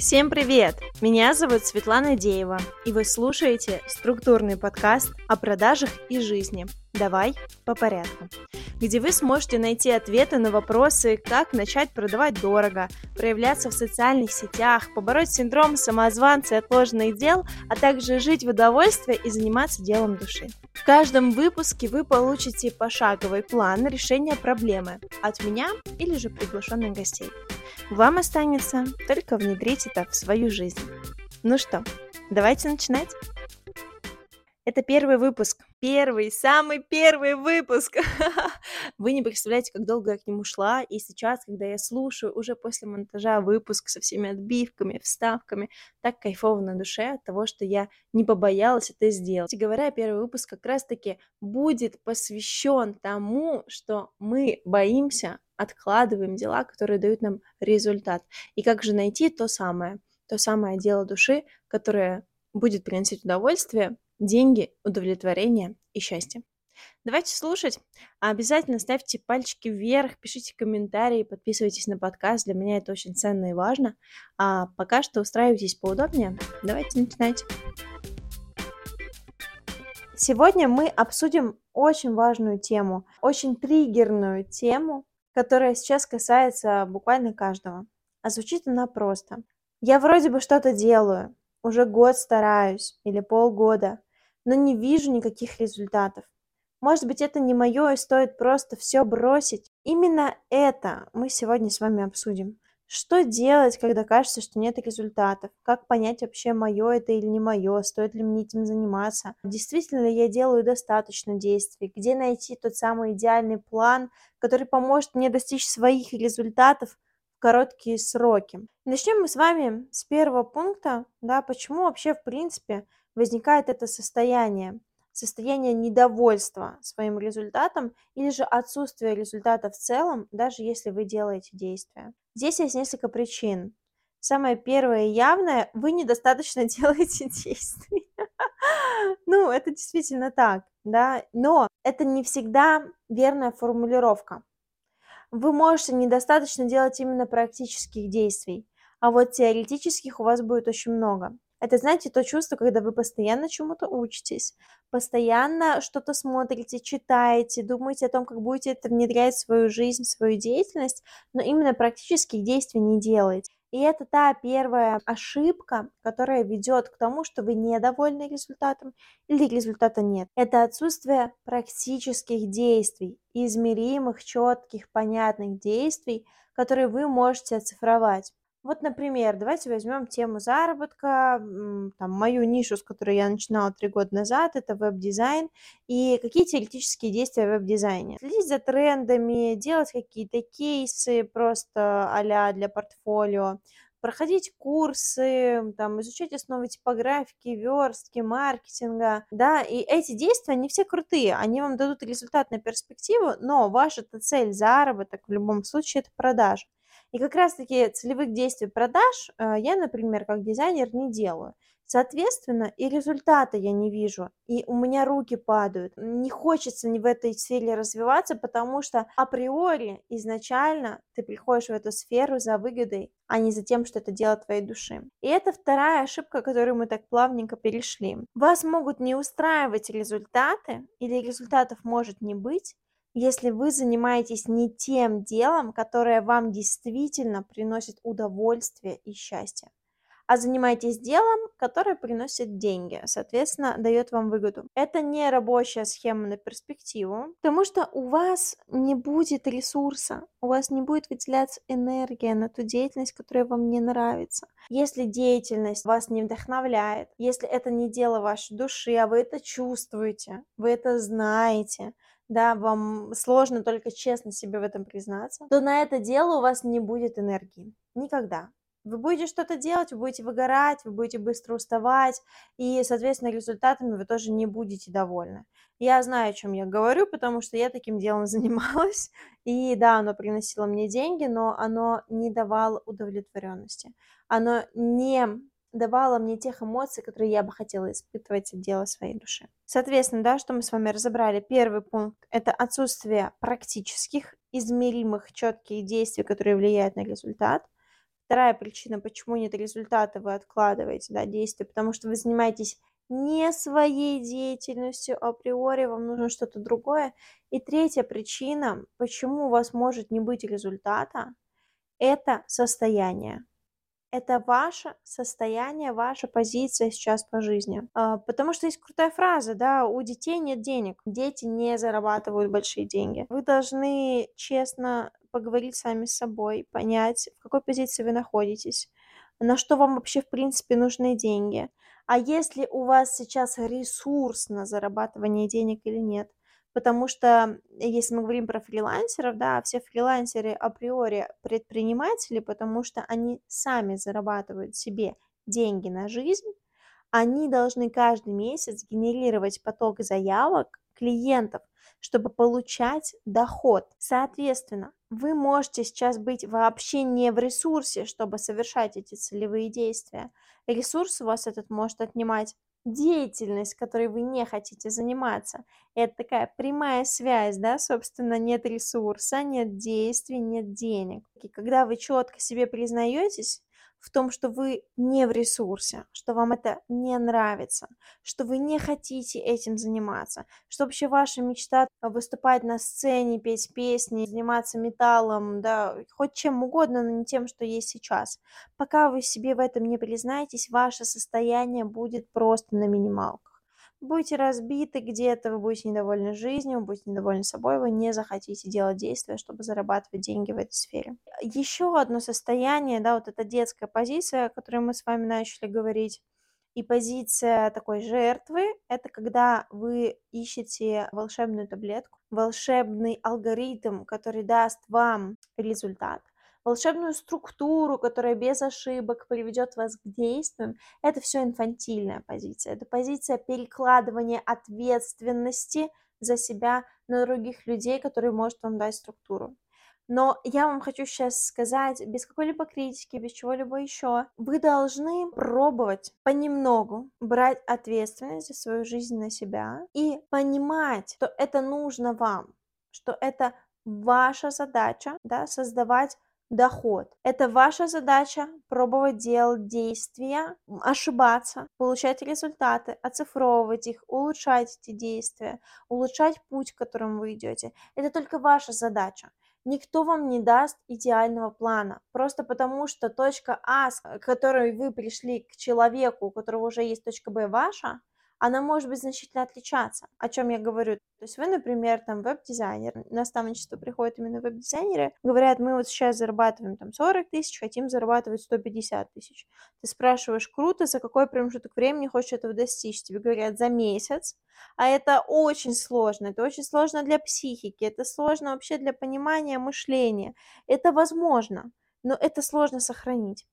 Всем привет! Меня зовут Светлана Деева, и вы слушаете структурный подкаст о продажах и жизни. Давай по порядку. Где вы сможете найти ответы на вопросы, как начать продавать дорого, проявляться в социальных сетях, побороть синдром самозванца и отложенных дел, а также жить в удовольствии и заниматься делом души. В каждом выпуске вы получите пошаговый план решения проблемы от меня или же приглашенных гостей. Вам останется только внедрить это в свою жизнь. Ну что, давайте начинать. Это первый выпуск. Первый, самый первый выпуск. Вы не представляете, как долго я к нему шла. И сейчас, когда я слушаю уже после монтажа выпуск со всеми отбивками, вставками, так кайфово на душе от того, что я не побоялась это сделать. И говоря, первый выпуск как раз-таки будет посвящен тому, что мы боимся откладываем дела, которые дают нам результат. И как же найти то самое, то самое дело души, которое будет приносить удовольствие, деньги, удовлетворение и счастье. Давайте слушать. Обязательно ставьте пальчики вверх, пишите комментарии, подписывайтесь на подкаст. Для меня это очень ценно и важно. А пока что устраивайтесь поудобнее. Давайте начинать. Сегодня мы обсудим очень важную тему, очень триггерную тему, которая сейчас касается буквально каждого. А звучит она просто. Я вроде бы что-то делаю, уже год стараюсь или полгода, но не вижу никаких результатов. Может быть, это не мое, и стоит просто все бросить. Именно это мы сегодня с вами обсудим. Что делать, когда кажется, что нет результатов? Как понять вообще, мое это или не мое? Стоит ли мне этим заниматься? Действительно ли я делаю достаточно действий? Где найти тот самый идеальный план, который поможет мне достичь своих результатов в короткие сроки? Начнем мы с вами с первого пункта, да, почему вообще в принципе возникает это состояние состояние недовольства своим результатом или же отсутствие результата в целом, даже если вы делаете действия. Здесь есть несколько причин. Самое первое явное, вы недостаточно делаете действий. Ну, это действительно так, да, но это не всегда верная формулировка. Вы можете недостаточно делать именно практических действий, а вот теоретических у вас будет очень много. Это, знаете, то чувство, когда вы постоянно чему-то учитесь, постоянно что-то смотрите, читаете, думаете о том, как будете это внедрять в свою жизнь, в свою деятельность, но именно практических действий не делаете. И это та первая ошибка, которая ведет к тому, что вы недовольны результатом или результата нет. Это отсутствие практических действий, измеримых, четких, понятных действий, которые вы можете оцифровать. Вот, например, давайте возьмем тему заработка, там, мою нишу, с которой я начинала три года назад, это веб-дизайн, и какие теоретические действия в веб-дизайне. Следить за трендами, делать какие-то кейсы просто а для портфолио, проходить курсы, там, изучать основы типографики, верстки, маркетинга, да, и эти действия, они все крутые, они вам дадут результат на перспективу, но ваша цель, заработок в любом случае это продажа. И как раз-таки целевых действий продаж э, я, например, как дизайнер не делаю. Соответственно, и результата я не вижу, и у меня руки падают. Не хочется ни в этой сфере развиваться, потому что априори изначально ты приходишь в эту сферу за выгодой, а не за тем, что это дело твоей души. И это вторая ошибка, которую мы так плавненько перешли. Вас могут не устраивать результаты, или результатов может не быть, если вы занимаетесь не тем делом, которое вам действительно приносит удовольствие и счастье, а занимаетесь делом, которое приносит деньги, соответственно, дает вам выгоду. Это не рабочая схема на перспективу, потому что у вас не будет ресурса, у вас не будет выделяться энергия на ту деятельность, которая вам не нравится. Если деятельность вас не вдохновляет, если это не дело вашей души, а вы это чувствуете, вы это знаете, да, вам сложно только честно себе в этом признаться, то на это дело у вас не будет энергии. Никогда. Вы будете что-то делать, вы будете выгорать, вы будете быстро уставать, и, соответственно, результатами вы тоже не будете довольны. Я знаю, о чем я говорю, потому что я таким делом занималась, и да, оно приносило мне деньги, но оно не давало удовлетворенности. Оно не давала мне тех эмоций, которые я бы хотела испытывать от дела своей души. Соответственно, да, что мы с вами разобрали. Первый пункт – это отсутствие практических, измеримых, четких действий, которые влияют на результат. Вторая причина, почему нет результата, вы откладываете, да, действия, потому что вы занимаетесь не своей деятельностью априори, вам нужно что-то другое. И третья причина, почему у вас может не быть результата, это состояние. Это ваше состояние, ваша позиция сейчас по жизни. А, потому что есть крутая фраза, да, у детей нет денег, дети не зарабатывают большие деньги. Вы должны честно поговорить сами с собой, понять, в какой позиции вы находитесь, на что вам вообще в принципе нужны деньги. А если у вас сейчас ресурс на зарабатывание денег или нет? Потому что, если мы говорим про фрилансеров, да, все фрилансеры априори предприниматели, потому что они сами зарабатывают себе деньги на жизнь, они должны каждый месяц генерировать поток заявок клиентов, чтобы получать доход. Соответственно, вы можете сейчас быть вообще не в ресурсе, чтобы совершать эти целевые действия. Ресурс у вас этот может отнимать деятельность, которой вы не хотите заниматься. Это такая прямая связь, да, собственно, нет ресурса, нет действий, нет денег. И когда вы четко себе признаетесь, в том, что вы не в ресурсе, что вам это не нравится, что вы не хотите этим заниматься, что вообще ваша мечта выступать на сцене, петь песни, заниматься металлом, да, хоть чем угодно, но не тем, что есть сейчас. Пока вы себе в этом не признаетесь, ваше состояние будет просто на минималках будете разбиты где-то, вы будете недовольны жизнью, вы будете недовольны собой, вы не захотите делать действия, чтобы зарабатывать деньги в этой сфере. Еще одно состояние, да, вот эта детская позиция, о которой мы с вами начали говорить, и позиция такой жертвы – это когда вы ищете волшебную таблетку, волшебный алгоритм, который даст вам результат волшебную структуру, которая без ошибок приведет вас к действиям, это все инфантильная позиция. Это позиция перекладывания ответственности за себя на других людей, которые может вам дать структуру. Но я вам хочу сейчас сказать, без какой-либо критики, без чего-либо еще, вы должны пробовать понемногу брать ответственность за свою жизнь на себя и понимать, что это нужно вам, что это ваша задача, да, создавать доход. Это ваша задача пробовать делать действия, ошибаться, получать результаты, оцифровывать их, улучшать эти действия, улучшать путь, которым вы идете. Это только ваша задача. Никто вам не даст идеального плана, просто потому что точка А, к которой вы пришли к человеку, у которого уже есть точка Б ваша, она может быть значительно отличаться. О чем я говорю? То есть вы, например, там веб-дизайнер, наставничество приходит именно веб-дизайнеры, говорят, мы вот сейчас зарабатываем там 40 тысяч, хотим зарабатывать 150 тысяч. Ты спрашиваешь, круто, за какой промежуток времени хочешь этого достичь? Тебе говорят, за месяц, а это очень сложно, это очень сложно для психики, это сложно вообще для понимания мышления. Это возможно, но это сложно сохранить.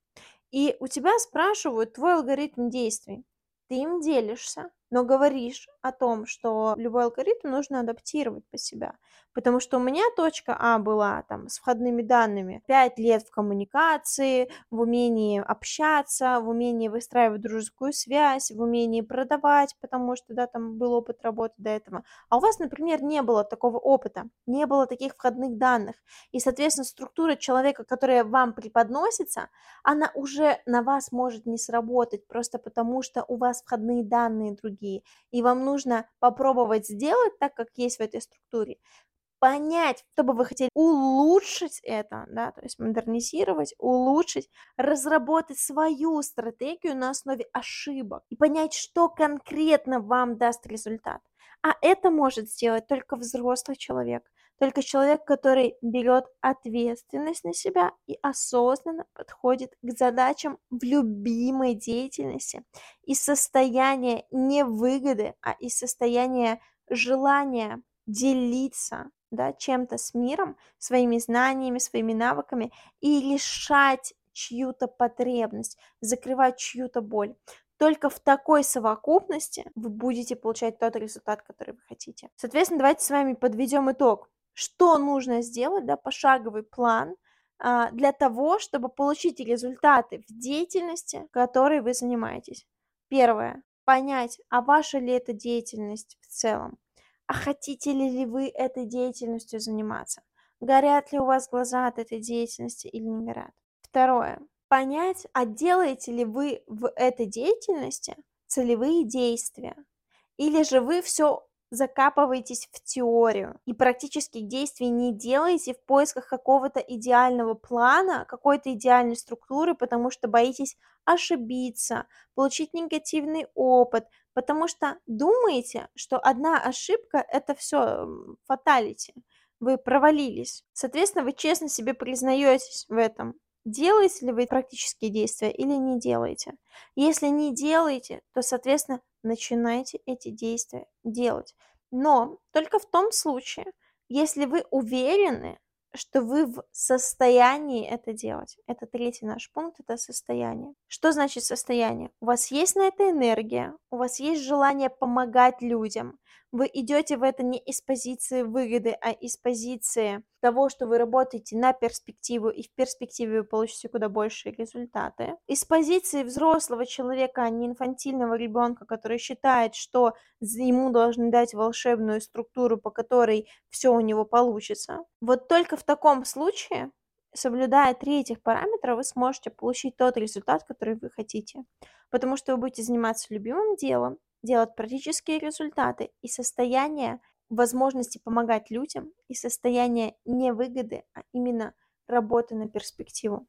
И у тебя спрашивают твой алгоритм действий. Ты им делишься, но говоришь о том, что любой алгоритм нужно адаптировать под себя. Потому что у меня точка А была там с входными данными 5 лет в коммуникации, в умении общаться, в умении выстраивать дружескую связь, в умении продавать, потому что, да, там был опыт работы до этого. А у вас, например, не было такого опыта, не было таких входных данных. И, соответственно, структура человека, которая вам преподносится, она уже на вас может не сработать, просто потому что у вас входные данные другие и вам нужно попробовать сделать так, как есть в этой структуре, понять, что бы вы хотели, улучшить это, да, то есть модернизировать, улучшить, разработать свою стратегию на основе ошибок и понять, что конкретно вам даст результат. А это может сделать только взрослый человек, только человек, который берет ответственность на себя и осознанно подходит к задачам в любимой деятельности из состояния не выгоды, а из состояния желания делиться да, чем-то с миром, своими знаниями, своими навыками и решать чью-то потребность, закрывать чью-то боль. Только в такой совокупности вы будете получать тот результат, который вы хотите. Соответственно, давайте с вами подведем итог что нужно сделать, да, пошаговый план а, для того, чтобы получить результаты в деятельности, которой вы занимаетесь. Первое. Понять, а ваша ли это деятельность в целом, а хотите ли, вы этой деятельностью заниматься, горят ли у вас глаза от этой деятельности или не горят. Второе. понять, а делаете ли вы в этой деятельности целевые действия, или же вы все закапываетесь в теорию и практических действий не делаете в поисках какого-то идеального плана, какой-то идеальной структуры, потому что боитесь ошибиться, получить негативный опыт, потому что думаете, что одна ошибка это все фаталити, вы провалились. Соответственно, вы честно себе признаетесь в этом. Делаете ли вы практические действия или не делаете? Если не делаете, то, соответственно, начинайте эти действия делать. Но только в том случае, если вы уверены, что вы в состоянии это делать. Это третий наш пункт, это состояние. Что значит состояние? У вас есть на это энергия, у вас есть желание помогать людям, вы идете в это не из позиции выгоды, а из позиции того, что вы работаете на перспективу, и в перспективе вы получите куда большие результаты. Из позиции взрослого человека, а не инфантильного ребенка, который считает, что ему должны дать волшебную структуру, по которой все у него получится. Вот только в таком случае соблюдая три этих параметра, вы сможете получить тот результат, который вы хотите. Потому что вы будете заниматься любимым делом, делать практические результаты и состояние возможности помогать людям и состояние не выгоды, а именно работы на перспективу.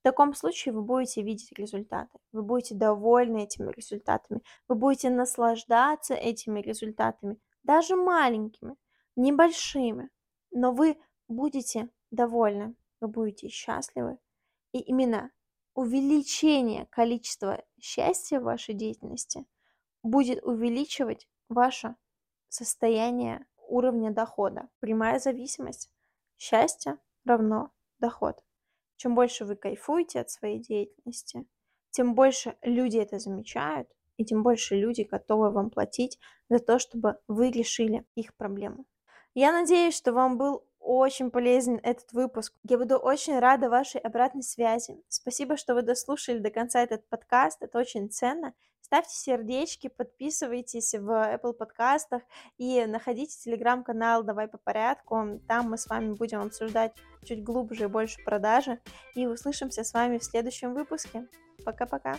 В таком случае вы будете видеть результаты, вы будете довольны этими результатами, вы будете наслаждаться этими результатами, даже маленькими, небольшими, но вы будете довольны, вы будете счастливы. И именно увеличение количества счастья в вашей деятельности – будет увеличивать ваше состояние уровня дохода. Прямая зависимость. Счастье равно доход. Чем больше вы кайфуете от своей деятельности, тем больше люди это замечают, и тем больше люди готовы вам платить за то, чтобы вы решили их проблему. Я надеюсь, что вам был очень полезен этот выпуск. Я буду очень рада вашей обратной связи. Спасибо, что вы дослушали до конца этот подкаст. Это очень ценно. Ставьте сердечки, подписывайтесь в Apple подкастах и находите телеграм-канал «Давай по порядку». Там мы с вами будем обсуждать чуть глубже и больше продажи. И услышимся с вами в следующем выпуске. Пока-пока.